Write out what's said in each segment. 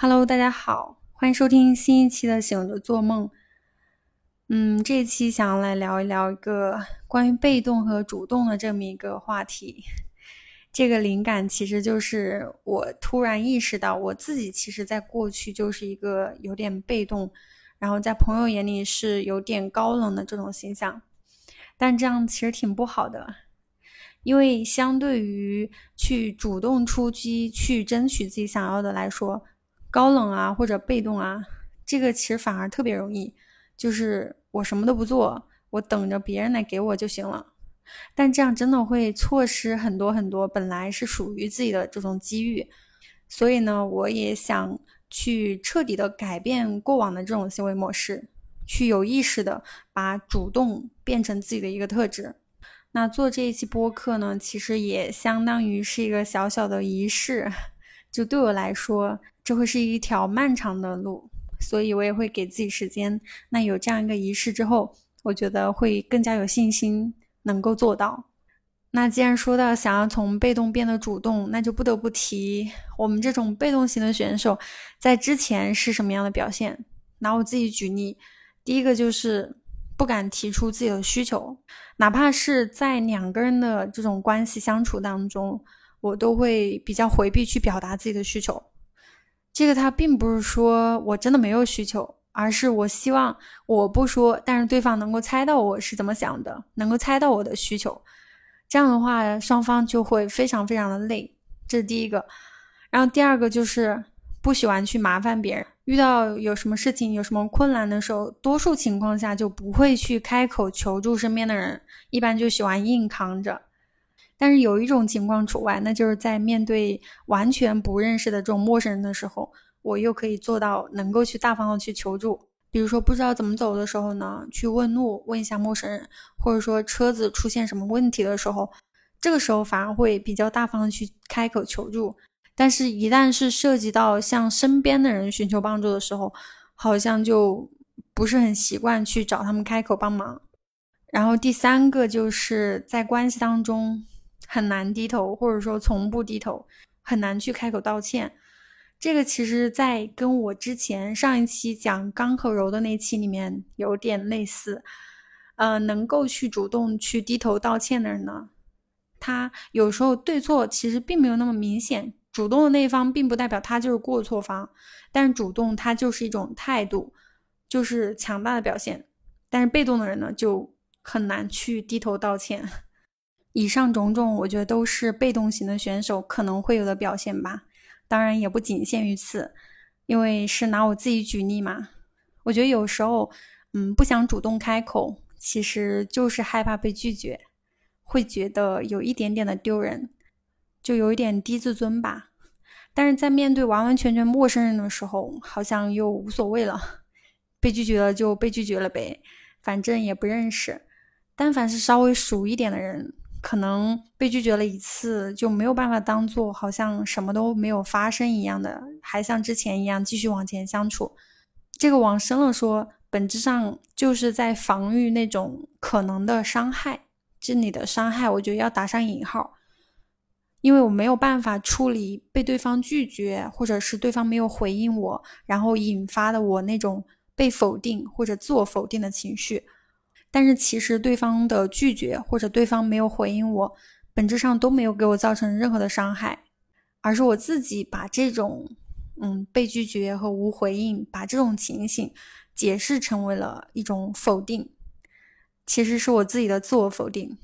Hello，大家好，欢迎收听新一期的《醒着做梦》。嗯，这期想要来聊一聊一个关于被动和主动的这么一个话题。这个灵感其实就是我突然意识到，我自己其实在过去就是一个有点被动，然后在朋友眼里是有点高冷的这种形象。但这样其实挺不好的，因为相对于去主动出击、去争取自己想要的来说，高冷啊或者被动啊，这个其实反而特别容易，就是我什么都不做，我等着别人来给我就行了。但这样真的会错失很多很多本来是属于自己的这种机遇。所以呢，我也想去彻底的改变过往的这种行为模式。去有意识的把主动变成自己的一个特质。那做这一期播客呢，其实也相当于是一个小小的仪式。就对我来说，这会是一条漫长的路，所以我也会给自己时间。那有这样一个仪式之后，我觉得会更加有信心能够做到。那既然说到想要从被动变得主动，那就不得不提我们这种被动型的选手在之前是什么样的表现。拿我自己举例。第一个就是不敢提出自己的需求，哪怕是在两个人的这种关系相处当中，我都会比较回避去表达自己的需求。这个他并不是说我真的没有需求，而是我希望我不说，但是对方能够猜到我是怎么想的，能够猜到我的需求。这样的话，双方就会非常非常的累。这是第一个。然后第二个就是不喜欢去麻烦别人。遇到有什么事情、有什么困难的时候，多数情况下就不会去开口求助身边的人，一般就喜欢硬扛着。但是有一种情况除外，那就是在面对完全不认识的这种陌生人的时候，我又可以做到能够去大方的去求助。比如说不知道怎么走的时候呢，去问路，问一下陌生人，或者说车子出现什么问题的时候，这个时候反而会比较大方的去开口求助。但是，一旦是涉及到向身边的人寻求帮助的时候，好像就不是很习惯去找他们开口帮忙。然后第三个就是在关系当中很难低头，或者说从不低头，很难去开口道歉。这个其实，在跟我之前上一期讲刚和柔的那期里面有点类似。呃，能够去主动去低头道歉的人呢，他有时候对错其实并没有那么明显。主动的那一方并不代表他就是过错方，但是主动他就是一种态度，就是强大的表现。但是被动的人呢，就很难去低头道歉。以上种种，我觉得都是被动型的选手可能会有的表现吧。当然也不仅限于此，因为是拿我自己举例嘛。我觉得有时候，嗯，不想主动开口，其实就是害怕被拒绝，会觉得有一点点的丢人。就有一点低自尊吧，但是在面对完完全全陌生人的时候，好像又无所谓了。被拒绝了就被拒绝了呗，反正也不认识。但凡是稍微熟一点的人，可能被拒绝了一次就没有办法当做好像什么都没有发生一样的，还像之前一样继续往前相处。这个往深了说，本质上就是在防御那种可能的伤害。这里的伤害，我觉得要打上引号。因为我没有办法处理被对方拒绝，或者是对方没有回应我，然后引发的我那种被否定或者自我否定的情绪。但是其实对方的拒绝或者对方没有回应我，本质上都没有给我造成任何的伤害，而是我自己把这种嗯被拒绝和无回应，把这种情形解释成为了一种否定，其实是我自己的自我否定。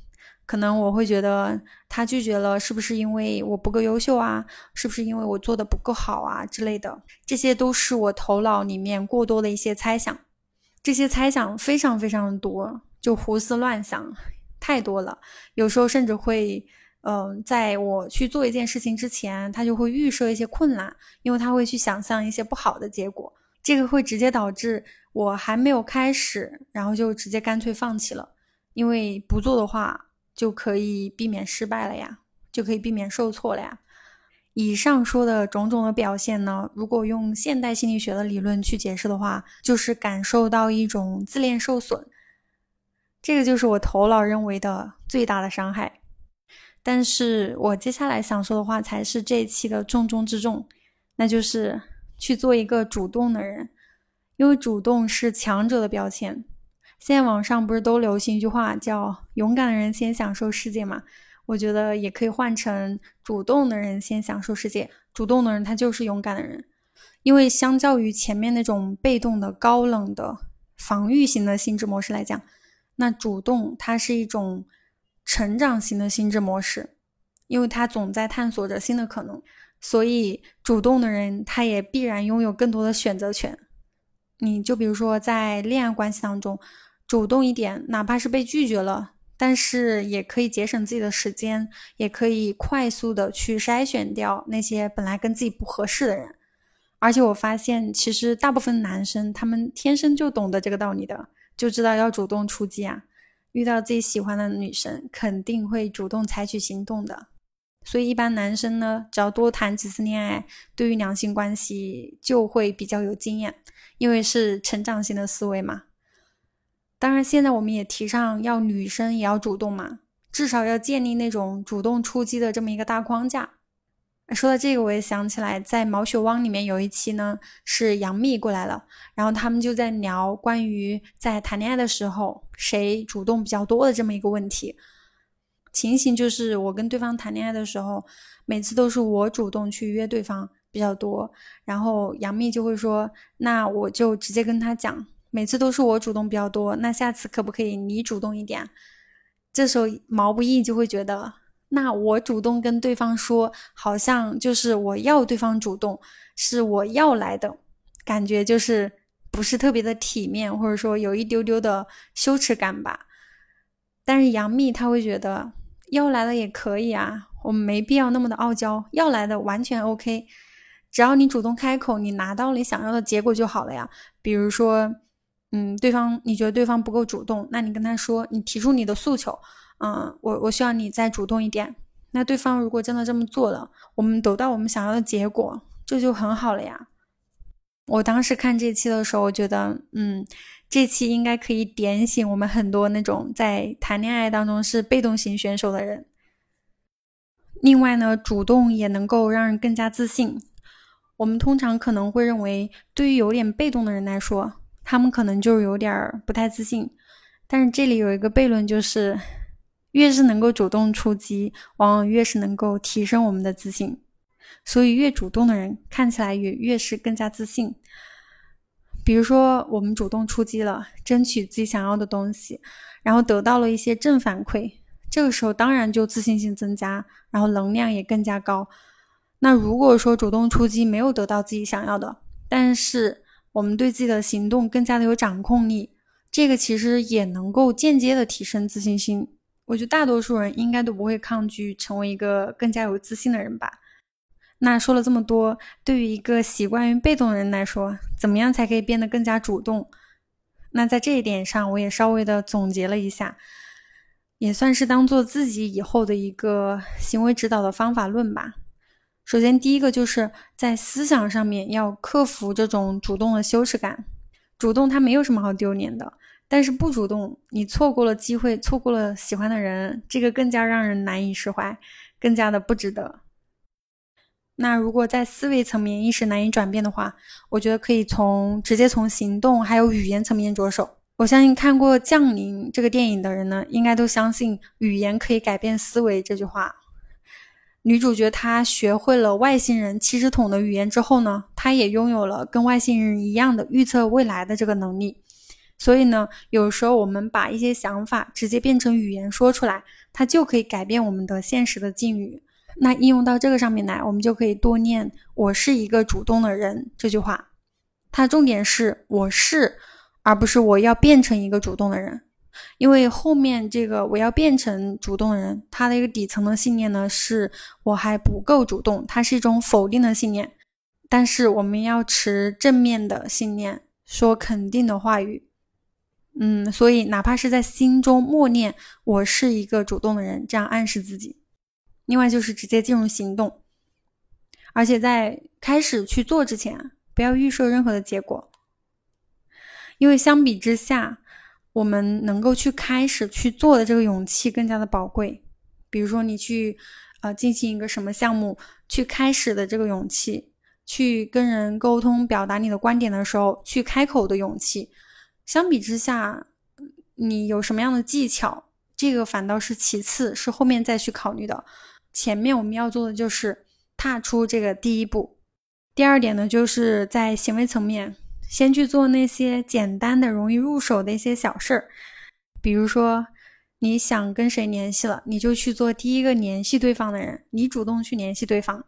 可能我会觉得他拒绝了，是不是因为我不够优秀啊？是不是因为我做的不够好啊之类的？这些都是我头脑里面过多的一些猜想，这些猜想非常非常多，就胡思乱想太多了。有时候甚至会，嗯，在我去做一件事情之前，他就会预设一些困难，因为他会去想象一些不好的结果，这个会直接导致我还没有开始，然后就直接干脆放弃了，因为不做的话。就可以避免失败了呀，就可以避免受挫了呀。以上说的种种的表现呢，如果用现代心理学的理论去解释的话，就是感受到一种自恋受损。这个就是我头脑认为的最大的伤害。但是我接下来想说的话才是这一期的重中之重，那就是去做一个主动的人，因为主动是强者的标签。现在网上不是都流行一句话叫“勇敢的人先享受世界”嘛？我觉得也可以换成“主动的人先享受世界”。主动的人他就是勇敢的人，因为相较于前面那种被动的、高冷的、防御型的心智模式来讲，那主动它是一种成长型的心智模式，因为他总在探索着新的可能。所以，主动的人他也必然拥有更多的选择权。你就比如说，在恋爱关系当中，主动一点，哪怕是被拒绝了，但是也可以节省自己的时间，也可以快速的去筛选掉那些本来跟自己不合适的人。而且我发现，其实大部分男生他们天生就懂得这个道理的，就知道要主动出击啊。遇到自己喜欢的女生，肯定会主动采取行动的。所以，一般男生呢，只要多谈几次恋爱，对于两性关系就会比较有经验，因为是成长型的思维嘛。当然，现在我们也提倡要女生也要主动嘛，至少要建立那种主动出击的这么一个大框架。说到这个，我也想起来，在毛血旺里面有一期呢，是杨幂过来了，然后他们就在聊关于在谈恋爱的时候谁主动比较多的这么一个问题。情形就是我跟对方谈恋爱的时候，每次都是我主动去约对方比较多，然后杨幂就会说：“那我就直接跟他讲，每次都是我主动比较多，那下次可不可以你主动一点？”这时候毛不易就会觉得，那我主动跟对方说，好像就是我要对方主动，是我要来的，感觉就是不是特别的体面，或者说有一丢丢的羞耻感吧。但是杨幂她会觉得。要来了也可以啊，我们没必要那么的傲娇。要来的完全 OK，只要你主动开口，你拿到你想要的结果就好了呀。比如说，嗯，对方你觉得对方不够主动，那你跟他说，你提出你的诉求，嗯，我我需要你再主动一点。那对方如果真的这么做了，我们得到我们想要的结果，这就很好了呀。我当时看这期的时候，我觉得，嗯。这期应该可以点醒我们很多那种在谈恋爱当中是被动型选手的人。另外呢，主动也能够让人更加自信。我们通常可能会认为，对于有点被动的人来说，他们可能就有点不太自信。但是这里有一个悖论，就是越是能够主动出击，往往越是能够提升我们的自信。所以，越主动的人看起来也越是更加自信。比如说，我们主动出击了，争取自己想要的东西，然后得到了一些正反馈，这个时候当然就自信心增加，然后能量也更加高。那如果说主动出击没有得到自己想要的，但是我们对自己的行动更加的有掌控力，这个其实也能够间接的提升自信心。我觉得大多数人应该都不会抗拒成为一个更加有自信的人吧。那说了这么多，对于一个习惯于被动的人来说，怎么样才可以变得更加主动？那在这一点上，我也稍微的总结了一下，也算是当做自己以后的一个行为指导的方法论吧。首先，第一个就是在思想上面要克服这种主动的羞耻感。主动它没有什么好丢脸的，但是不主动，你错过了机会，错过了喜欢的人，这个更加让人难以释怀，更加的不值得。那如果在思维层面一时难以转变的话，我觉得可以从直接从行动还有语言层面着手。我相信看过《降临》这个电影的人呢，应该都相信语言可以改变思维这句话。女主角她学会了外星人七十桶的语言之后呢，她也拥有了跟外星人一样的预测未来的这个能力。所以呢，有时候我们把一些想法直接变成语言说出来，它就可以改变我们的现实的境遇。那应用到这个上面来，我们就可以多念“我是一个主动的人”这句话。它重点是“我是”，而不是我要变成一个主动的人。因为后面这个我要变成主动人，他的一个底层的信念呢，是我还不够主动，它是一种否定的信念。但是我们要持正面的信念，说肯定的话语。嗯，所以哪怕是在心中默念“我是一个主动的人”，这样暗示自己。另外就是直接进入行动，而且在开始去做之前，不要预设任何的结果，因为相比之下，我们能够去开始去做的这个勇气更加的宝贵。比如说你去呃进行一个什么项目，去开始的这个勇气，去跟人沟通、表达你的观点的时候，去开口的勇气。相比之下，你有什么样的技巧，这个反倒是其次，是后面再去考虑的。前面我们要做的就是踏出这个第一步。第二点呢，就是在行为层面，先去做那些简单的、容易入手的一些小事儿，比如说你想跟谁联系了，你就去做第一个联系对方的人，你主动去联系对方，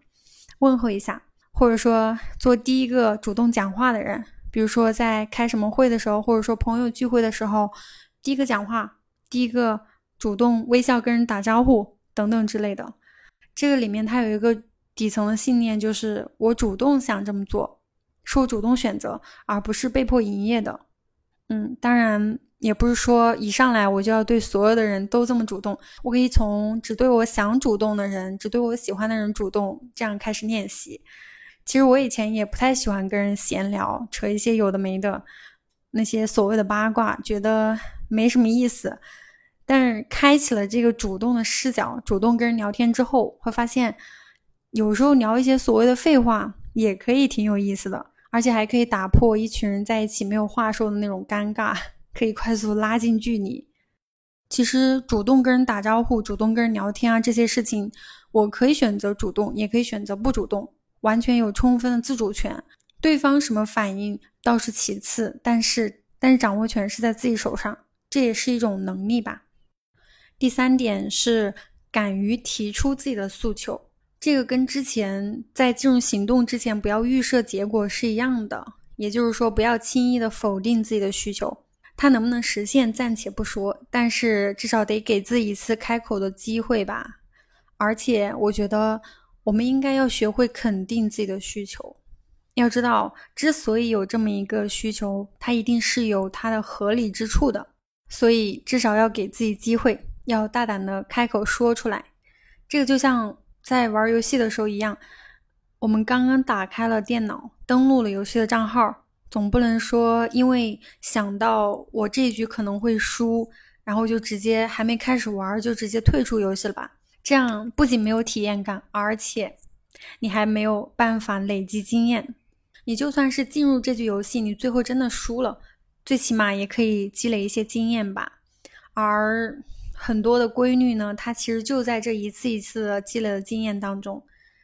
问候一下，或者说做第一个主动讲话的人。比如说，在开什么会的时候，或者说朋友聚会的时候，第一个讲话，第一个主动微笑跟人打招呼等等之类的。这个里面它有一个底层的信念，就是我主动想这么做，是我主动选择，而不是被迫营业的。嗯，当然也不是说一上来我就要对所有的人都这么主动，我可以从只对我想主动的人，只对我喜欢的人主动，这样开始练习。其实我以前也不太喜欢跟人闲聊，扯一些有的没的，那些所谓的八卦，觉得没什么意思。但是开启了这个主动的视角，主动跟人聊天之后，会发现有时候聊一些所谓的废话也可以挺有意思的，而且还可以打破一群人在一起没有话说的那种尴尬，可以快速拉近距离。其实主动跟人打招呼、主动跟人聊天啊，这些事情，我可以选择主动，也可以选择不主动。完全有充分的自主权，对方什么反应倒是其次，但是但是掌握权是在自己手上，这也是一种能力吧。第三点是敢于提出自己的诉求，这个跟之前在进入行动之前不要预设结果是一样的，也就是说不要轻易的否定自己的需求，它能不能实现暂且不说，但是至少得给自己一次开口的机会吧。而且我觉得。我们应该要学会肯定自己的需求。要知道，之所以有这么一个需求，它一定是有它的合理之处的。所以，至少要给自己机会，要大胆的开口说出来。这个就像在玩游戏的时候一样，我们刚刚打开了电脑，登录了游戏的账号，总不能说因为想到我这一局可能会输，然后就直接还没开始玩就直接退出游戏了吧？这样不仅没有体验感，而且你还没有办法累积经验。你就算是进入这局游戏，你最后真的输了，最起码也可以积累一些经验吧。而很多的规律呢，它其实就在这一次一次的积累的经验当中，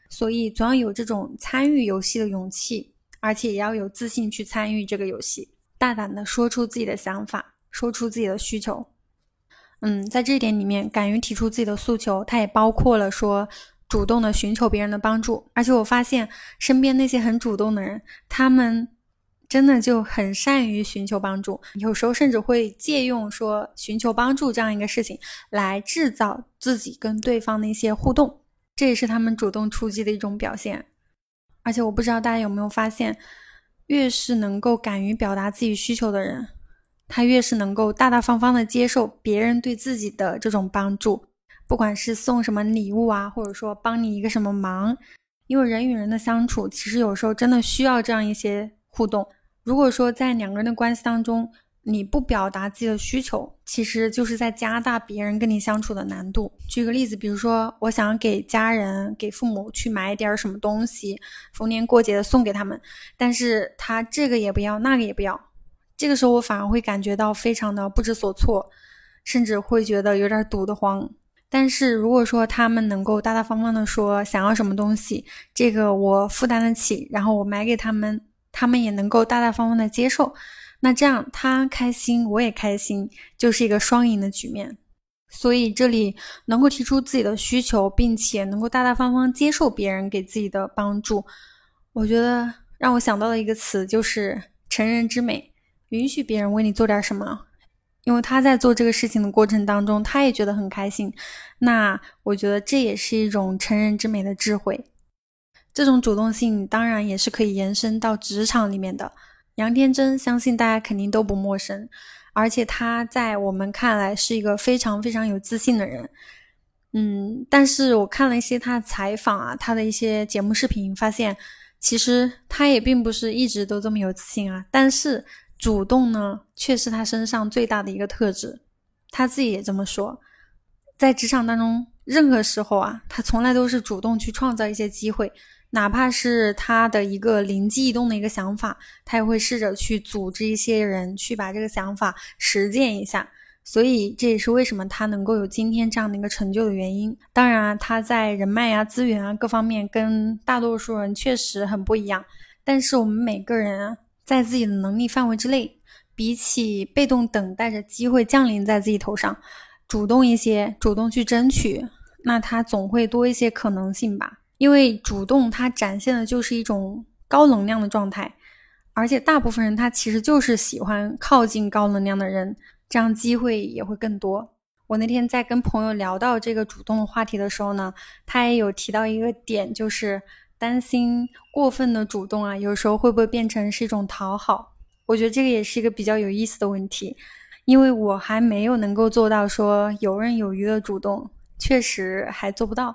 所以总要有这种参与游戏的勇气，而且也要有自信去参与这个游戏，大胆的说出自己的想法，说出自己的需求。嗯，在这一点里面，敢于提出自己的诉求，它也包括了说主动的寻求别人的帮助。而且我发现身边那些很主动的人，他们真的就很善于寻求帮助，有时候甚至会借用说寻求帮助这样一个事情来制造自己跟对方的一些互动，这也是他们主动出击的一种表现。而且我不知道大家有没有发现，越是能够敢于表达自己需求的人。他越是能够大大方方的接受别人对自己的这种帮助，不管是送什么礼物啊，或者说帮你一个什么忙，因为人与人的相处，其实有时候真的需要这样一些互动。如果说在两个人的关系当中，你不表达自己的需求，其实就是在加大别人跟你相处的难度。举个例子，比如说我想给家人、给父母去买点什么东西，逢年过节的送给他们，但是他这个也不要，那个也不要。这个时候我反而会感觉到非常的不知所措，甚至会觉得有点堵得慌。但是如果说他们能够大大方方的说想要什么东西，这个我负担得起，然后我买给他们，他们也能够大大方方的接受，那这样他开心我也开心，就是一个双赢的局面。所以这里能够提出自己的需求，并且能够大大方方接受别人给自己的帮助，我觉得让我想到的一个词就是成人之美。允许别人为你做点什么，因为他在做这个事情的过程当中，他也觉得很开心。那我觉得这也是一种成人之美的智慧。这种主动性当然也是可以延伸到职场里面的。杨天真相信大家肯定都不陌生，而且他在我们看来是一个非常非常有自信的人。嗯，但是我看了一些他的采访啊，他的一些节目视频，发现其实他也并不是一直都这么有自信啊。但是。主动呢，却是他身上最大的一个特质。他自己也这么说，在职场当中，任何时候啊，他从来都是主动去创造一些机会，哪怕是他的一个灵机一动的一个想法，他也会试着去组织一些人去把这个想法实践一下。所以这也是为什么他能够有今天这样的一个成就的原因。当然啊，他在人脉啊、资源啊各方面跟大多数人确实很不一样。但是我们每个人在自己的能力范围之内，比起被动等待着机会降临在自己头上，主动一些，主动去争取，那他总会多一些可能性吧。因为主动，它展现的就是一种高能量的状态，而且大部分人他其实就是喜欢靠近高能量的人。这样机会也会更多。我那天在跟朋友聊到这个主动的话题的时候呢，他也有提到一个点，就是担心过分的主动啊，有时候会不会变成是一种讨好？我觉得这个也是一个比较有意思的问题，因为我还没有能够做到说游刃有余的主动，确实还做不到。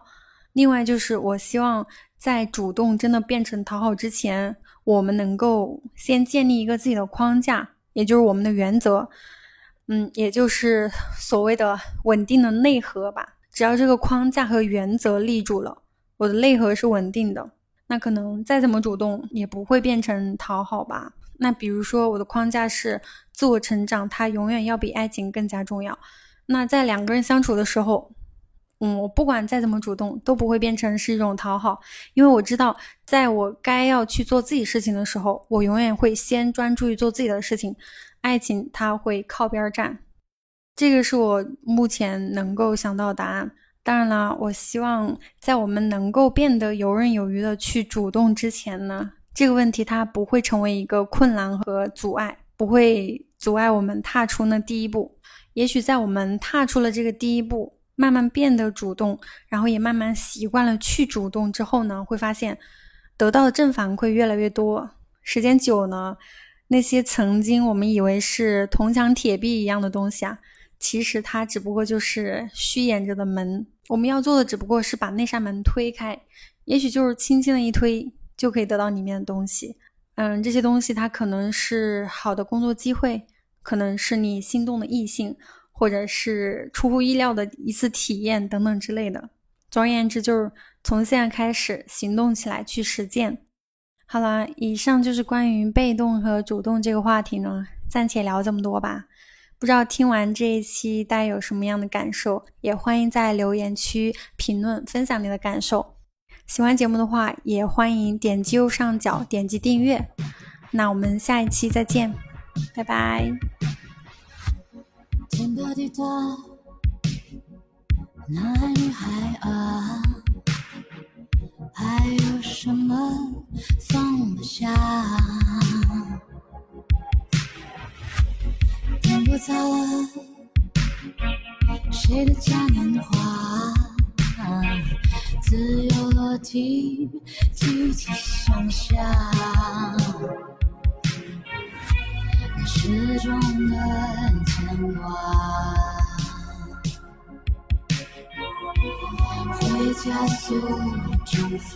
另外就是我希望在主动真的变成讨好之前，我们能够先建立一个自己的框架，也就是我们的原则。嗯，也就是所谓的稳定的内核吧。只要这个框架和原则立住了，我的内核是稳定的，那可能再怎么主动也不会变成讨好吧。那比如说我的框架是自我成长，它永远要比爱情更加重要。那在两个人相处的时候，嗯，我不管再怎么主动，都不会变成是一种讨好，因为我知道，在我该要去做自己事情的时候，我永远会先专注于做自己的事情。爱情它会靠边站，这个是我目前能够想到的答案。当然了，我希望在我们能够变得游刃有余的去主动之前呢，这个问题它不会成为一个困难和阻碍，不会阻碍我们踏出那第一步。也许在我们踏出了这个第一步，慢慢变得主动，然后也慢慢习惯了去主动之后呢，会发现得到的正反馈越来越多。时间久呢。那些曾经我们以为是铜墙铁壁一样的东西啊，其实它只不过就是虚掩着的门。我们要做的只不过是把那扇门推开，也许就是轻轻的一推就可以得到里面的东西。嗯，这些东西它可能是好的工作机会，可能是你心动的异性，或者是出乎意料的一次体验等等之类的。总而言之，就是从现在开始行动起来，去实践。好了，以上就是关于被动和主动这个话题呢，暂且聊这么多吧。不知道听完这一期大家有什么样的感受，也欢迎在留言区评论分享你的感受。喜欢节目的话，也欢迎点击右上角点击订阅。那我们下一期再见，拜拜。天大地大，男孩女孩啊。还有什么放不下？天不早了，谁的嘉年华？自由落体，激起想象，那时钟的牵挂。会加速蒸发。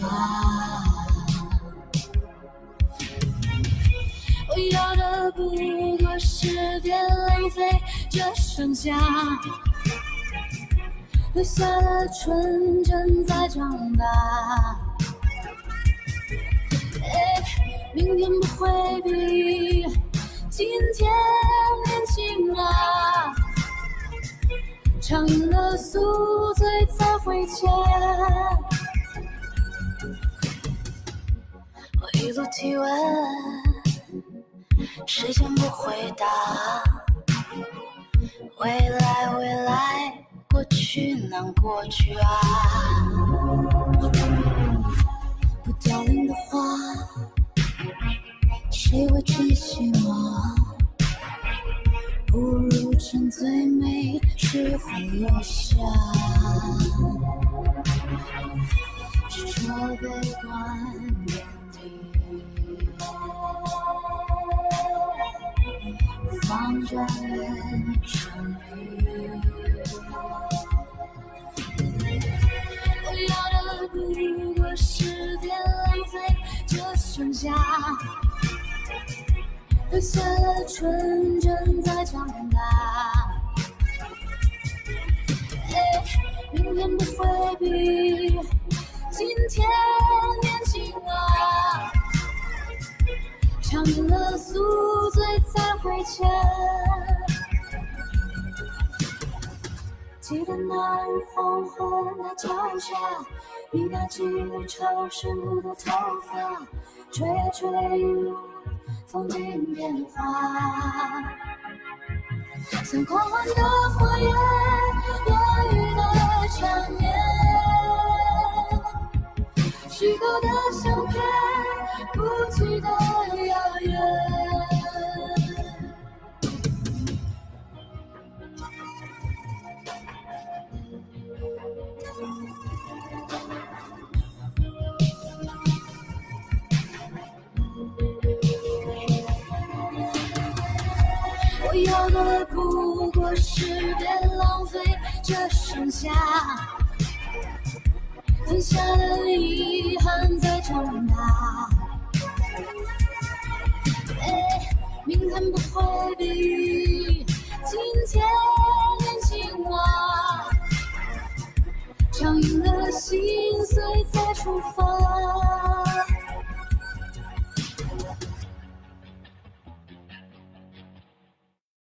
我要的不过是别浪费这剩下，留下的纯真在长大。明天不会比今天年轻啊。尝尽了宿醉才回家，我一路提问，时间不回答。未来，未来，过去难过去啊。不凋零的花，谁会珍惜吗？不如趁最美时候留下，执着悲观眼底，放着眼神里。我要的不过是别浪费这剩下。留下了纯真在长大，明天不会比今天年轻。啊，尝尽了宿醉才回家。记得那日黄昏的脚下，你那几缕潮湿的头发，吹啊吹，风景变化。像狂欢的火焰，烟雨的缠绵，虚构的相片，不羁的遥远。下，留，下的遗憾在长大。明天不会比今天年轻啊，尝尽了心碎再出发。